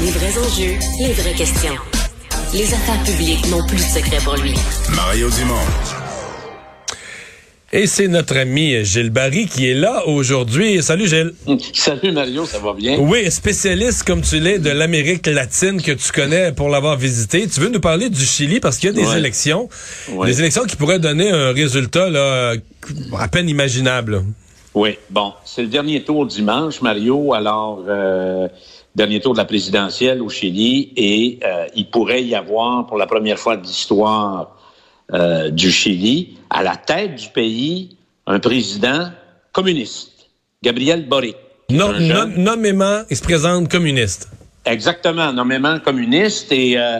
Les vrais enjeux, les vraies questions. Les affaires publiques n'ont plus de secret pour lui. Mario Dumont. Et c'est notre ami Gilles Barry qui est là aujourd'hui. Salut Gilles. Salut Mario, ça va bien? Oui, spécialiste comme tu l'es de l'Amérique latine que tu connais pour l'avoir visité. Tu veux nous parler du Chili parce qu'il y a des Ouais. élections. Ouais. Des élections qui pourraient donner un résultat là, à peine imaginable. Oui, bon, c'est le dernier tour dimanche, Mario. Alors, euh, dernier tour de la présidentielle au Chili et euh, il pourrait y avoir, pour la première fois de l'histoire euh, du Chili, à la tête du pays, un président communiste, Gabriel Boric. Non, jeune- nommément, il se présente communiste. Exactement, nommément communiste. Et euh,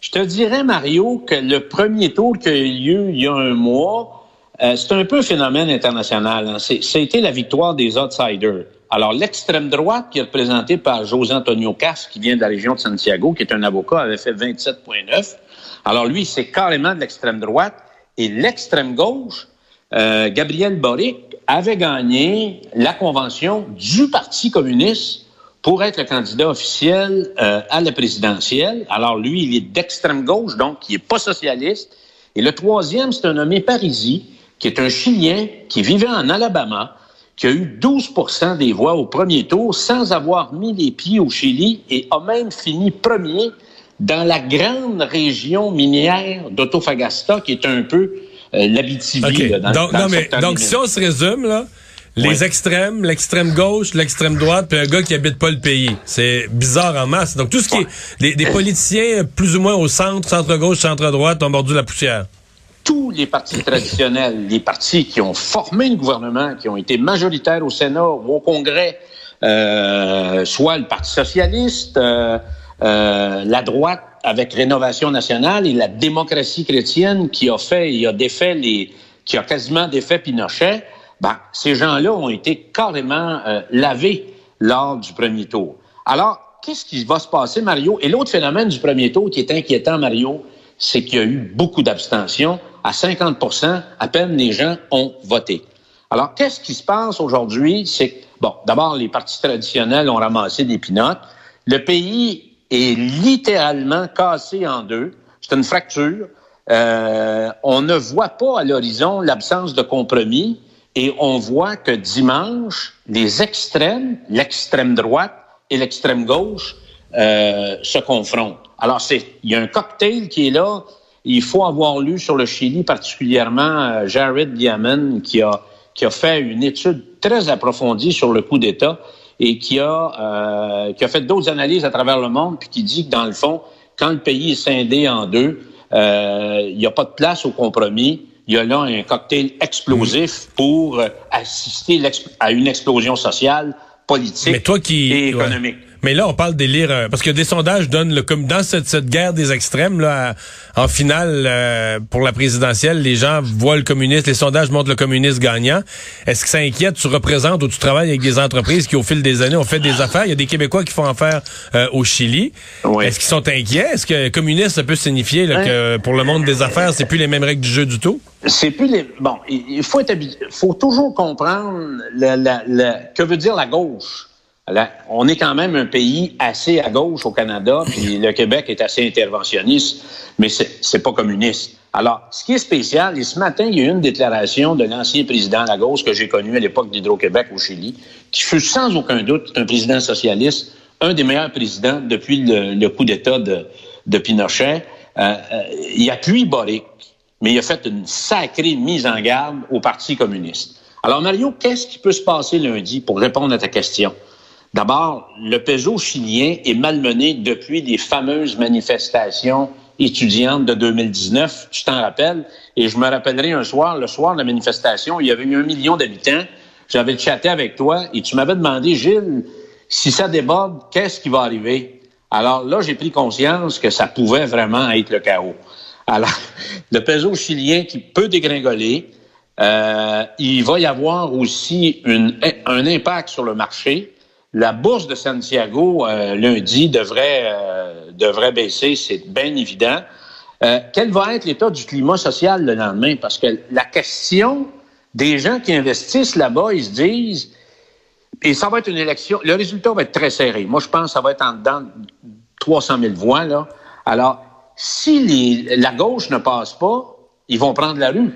je te dirais, Mario, que le premier tour qui a eu lieu il y a un mois, c'est un peu un phénomène international. Hein. Été la victoire des outsiders. Alors, l'extrême droite, qui est représentée par José Antonio Cas, qui vient de la région de Santiago, qui est un avocat, avait fait 27,9. Alors, lui, c'est carrément de l'extrême droite. Et l'extrême gauche, euh, Gabriel Boric, avait gagné la convention du Parti communiste pour être le candidat officiel euh, à la présidentielle. Alors lui, il est d'extrême gauche, donc il est pas socialiste. Et le troisième, c'est un nommé Parisi, qui est un Chilien qui vivait en Alabama, qui a eu 12% des voix au premier tour sans avoir mis les pieds au Chili et a même fini premier dans la grande région minière d'Autofagasta, qui est un peu euh, l'Abitibi. Donc, dans non, mais, donc si on se résume, là, les Oui. extrêmes, l'extrême gauche, l'extrême droite, puis un gars qui habite pas le pays. C'est bizarre en masse. Donc, tout ce qui est des, des politiciens plus ou moins au centre, centre-gauche, centre-droite ont mordu la poussière. Tous les partis traditionnels, les partis qui ont formé le gouvernement, qui ont été majoritaires au Sénat ou au Congrès, euh, soit le Parti socialiste, euh, euh, la droite avec Rénovation nationale et la démocratie chrétienne qui a fait, il a défait les, qui a quasiment défait Pinochet, ben, ces gens-là ont été carrément euh, lavés lors du premier tour. Alors, qu'est-ce qui va se passer, Mario? Et l'autre phénomène du premier tour qui est inquiétant, Mario, c'est qu'il y a eu beaucoup d'abstention. À 50% à peine les gens ont voté. Alors, qu'est-ce qui se passe aujourd'hui? C'est que, bon, d'abord, les partis traditionnels ont ramassé des pinottes. Le pays est littéralement cassé en deux. C'est une fracture. Euh, on ne voit pas à l'horizon l'absence de compromis et on voit que dimanche, les extrêmes, l'extrême droite et l'extrême gauche euh, se confrontent. Alors, il y a un cocktail qui est là. Il faut avoir lu sur le Chili, particulièrement euh, Jared Diamond, qui a, qui a fait une étude très approfondie sur le coup d'État et qui a, euh, qui a fait d'autres analyses à travers le monde, puis qui dit que dans le fond, quand le pays est scindé en deux, euh, il n'y a pas de place au compromis. Il y a là un cocktail explosif pour euh, assister à une explosion sociale, politique Mais toi qui- et ouais. Mais là, on parle d'élire, euh, parce que des sondages donnent, le, comme dans cette, cette guerre des extrêmes, là, en finale, euh, pour la présidentielle, les gens voient le communiste, les sondages montrent le communiste gagnant. Est-ce que ça inquiète? Tu représentes ou tu travailles avec des entreprises qui, au fil des années, ont fait des affaires? Il y a des Québécois qui font affaire euh, au Chili. Oui. Est-ce qu'ils sont inquiets? Est-ce que communiste, ça peut signifier là, que pour le monde des affaires, c'est plus les mêmes règles du jeu du tout? C'est plus les. Bon, il faut être habi- faut toujours comprendre la, la, la- que veut dire la gauche. On est quand même un pays assez à gauche au Canada, puis le Québec est assez interventionniste, mais c'est c'est pas communiste. Alors, ce qui est spécial, et ce matin, il y a eu une déclaration de l'ancien président Lagos que j'ai connu à l'époque d'Hydro-Québec au Chili, qui fut sans aucun doute un président socialiste, un des meilleurs présidents depuis le, le coup d'État de, de Pinochet. Euh, euh, il appuie Boric, mais il a fait une sacrée mise en garde au Parti communiste. Alors, Mario, qu'est-ce qui peut se passer lundi pour répondre à ta question? D'abord, le peso chilien est malmené depuis les fameuses manifestations étudiantes de 2019. Tu t'en rappelles? Et je me rappellerai un soir, le soir de la manifestation, il y avait eu un million d'habitants. J'avais chatté avec toi et tu m'avais demandé, Gilles, si ça déborde, qu'est-ce qui va arriver? Alors là, j'ai pris conscience que ça pouvait vraiment être le chaos. Alors, le peso chilien qui peut dégringoler, euh, il va y avoir aussi une- un impact sur le marché. La bourse de Santiago euh, lundi devrait euh, devrait baisser, c'est bien évident. Euh, quel va être l'état du climat social le lendemain? Parce que la question des gens qui investissent là-bas, ils se disent et ça va être une élection. Le résultat va être très serré. Moi, je pense que ça va être en dedans 300 000 voix, là. Alors, si la gauche ne passe pas, ils vont prendre la rue.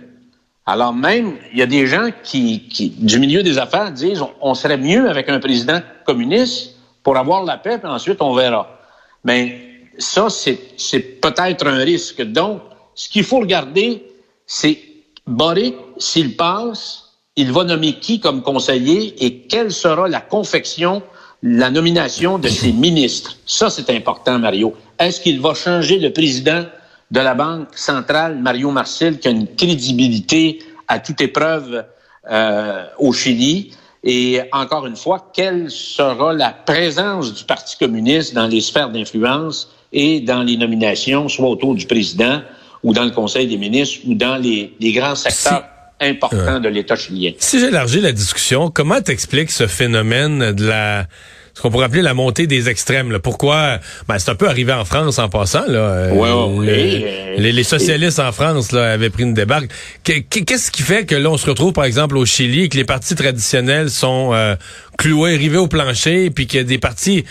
Alors même, il y a des gens qui, du milieu des affaires, disent on, serait mieux avec un président communiste pour avoir la paix, puis ensuite on verra. Mais ça, c'est peut-être un risque. Donc, ce qu'il faut regarder, c'est Boric, s'il passe, il va nommer qui comme conseiller et quelle sera la confection, la nomination de ses ministres. Ça, c'est important, Mario. Est-ce qu'il va changer le président de la Banque centrale, Mario Marcel, qui a une crédibilité à toute épreuve euh, au Chili? Et encore une fois, quelle sera la présence du Parti communiste dans les sphères d'influence et dans les nominations, soit autour du président ou dans le Conseil des ministres ou dans les, grands secteurs importants de l'État chilien? Si j'élargis la discussion, comment t'expliques ce phénomène de la ce qu'on pourrait appeler la montée des extrêmes. Là. Pourquoi? Ben, c'est un peu arrivé en France en passant. Là. Euh, les, socialistes en France là, avaient pris une débarque. Qu'est-ce qui fait que là, on se retrouve, par exemple, au Chili, que les partis traditionnels sont euh, cloués, rivés au plancher, puis qu'il y a des partis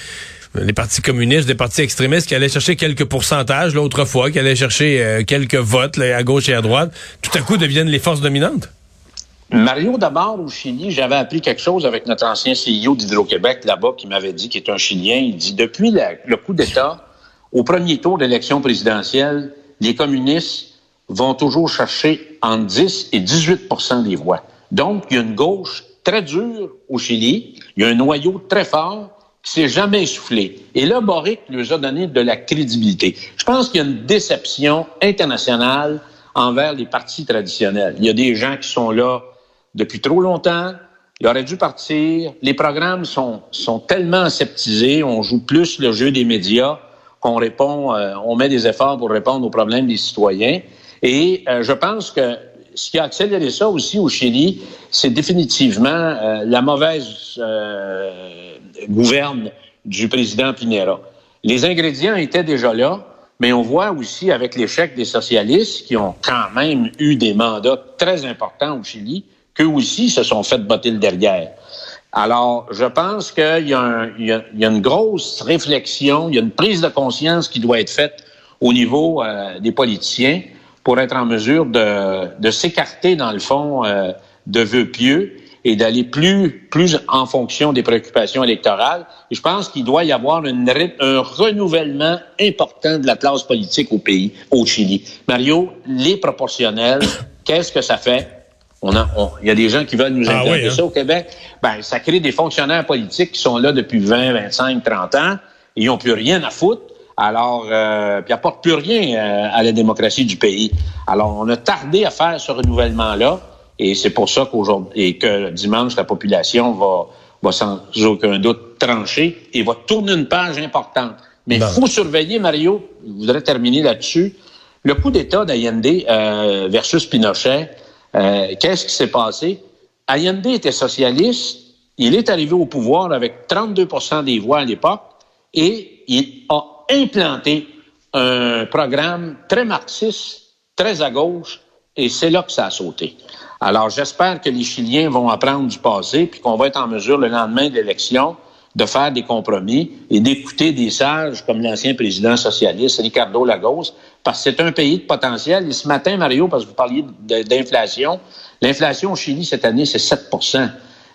les partis communistes, des partis extrémistes qui allaient chercher quelques pourcentages l'autre fois, qui allaient chercher euh, quelques votes à gauche et à droite, tout à coup deviennent les forces dominantes? Mario, d'abord, au Chili, j'avais appris quelque chose avec notre ancien CEO d'Hydro-Québec là-bas qui m'avait dit, qu'il est un Chilien, il dit, depuis le coup d'État, au premier tour d'élection présidentielle, les communistes vont toujours chercher entre 10 et 18% des voix. Donc, il y a une gauche très dure au Chili, il y a un noyau très fort qui s'est jamais essoufflé. Et là, Boric lui a donné de la crédibilité. Je pense qu'il y a une déception internationale envers les partis traditionnels. Il y a des gens qui sont là depuis trop longtemps. Il aurait dû partir. Les programmes sont, sont tellement aseptisés, on joue plus le jeu des médias qu'on répond, euh, on met des efforts pour répondre aux problèmes des citoyens. Et euh, je pense que ce qui a accéléré ça aussi au Chili, c'est définitivement euh, la mauvaise gouverne du président Pinera. Les ingrédients étaient déjà là, mais on voit aussi avec l'échec des socialistes qui ont quand même eu des mandats très importants au Chili, qu'eux aussi se sont fait botter le derrière. Alors, je pense qu'il y, a une grosse réflexion, il y a une prise de conscience qui doit être faite au niveau euh, des politiciens pour être en mesure de, s'écarter, dans le fond, euh, de vœux pieux et d'aller plus, en fonction des préoccupations électorales. Et je pense qu'il doit y avoir un renouvellement important de la classe politique au pays, au Chili. Mario, les proportionnels, qu'est-ce que ça fait? On a, il y a des gens qui veulent nous ah interdire hein? ça au Québec. Ben, ça crée des fonctionnaires politiques qui sont là depuis 20, 25, 30 ans. Ils n'ont plus rien à foutre. Alors, euh, puis apportent plus rien euh, à la démocratie du pays. Alors, on a tardé à faire ce renouvellement-là. Et c'est pour ça qu'aujourd'hui, et que dimanche, la population va, va sans aucun doute trancher et va tourner une page importante. Mais il faut surveiller, Mario, je voudrais terminer là-dessus, le coup d'État d'Allende euh, versus Pinochet, euh, qu'est-ce qui s'est passé? Allende était socialiste. Il est arrivé au pouvoir avec 32% des voix à l'époque et il a implanté un programme très marxiste, très à gauche, et c'est là que ça a sauté. Alors, j'espère que les Chiliens vont apprendre du passé, puis qu'on va être en mesure, le lendemain de l'élection, de faire des compromis et d'écouter des sages comme l'ancien président socialiste Ricardo Lagos, parce que c'est un pays de potentiel. Et ce matin, Mario, parce que vous parliez d'inflation, l'inflation au Chili cette année, c'est 7%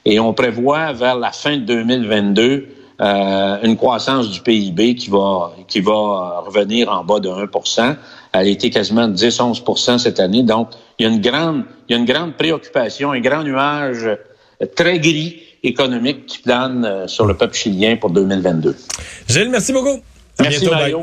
Et on prévoit vers la fin de 2022 euh, une croissance du PIB qui va, qui va revenir en bas de 1% Elle a été quasiment 10-11% cette année. Donc, il y, a une grande, il y a une grande préoccupation, un grand nuage très gris économique qui plane euh, sur le peuple chilien pour 2022. Gilles, merci beaucoup. merci, Mario.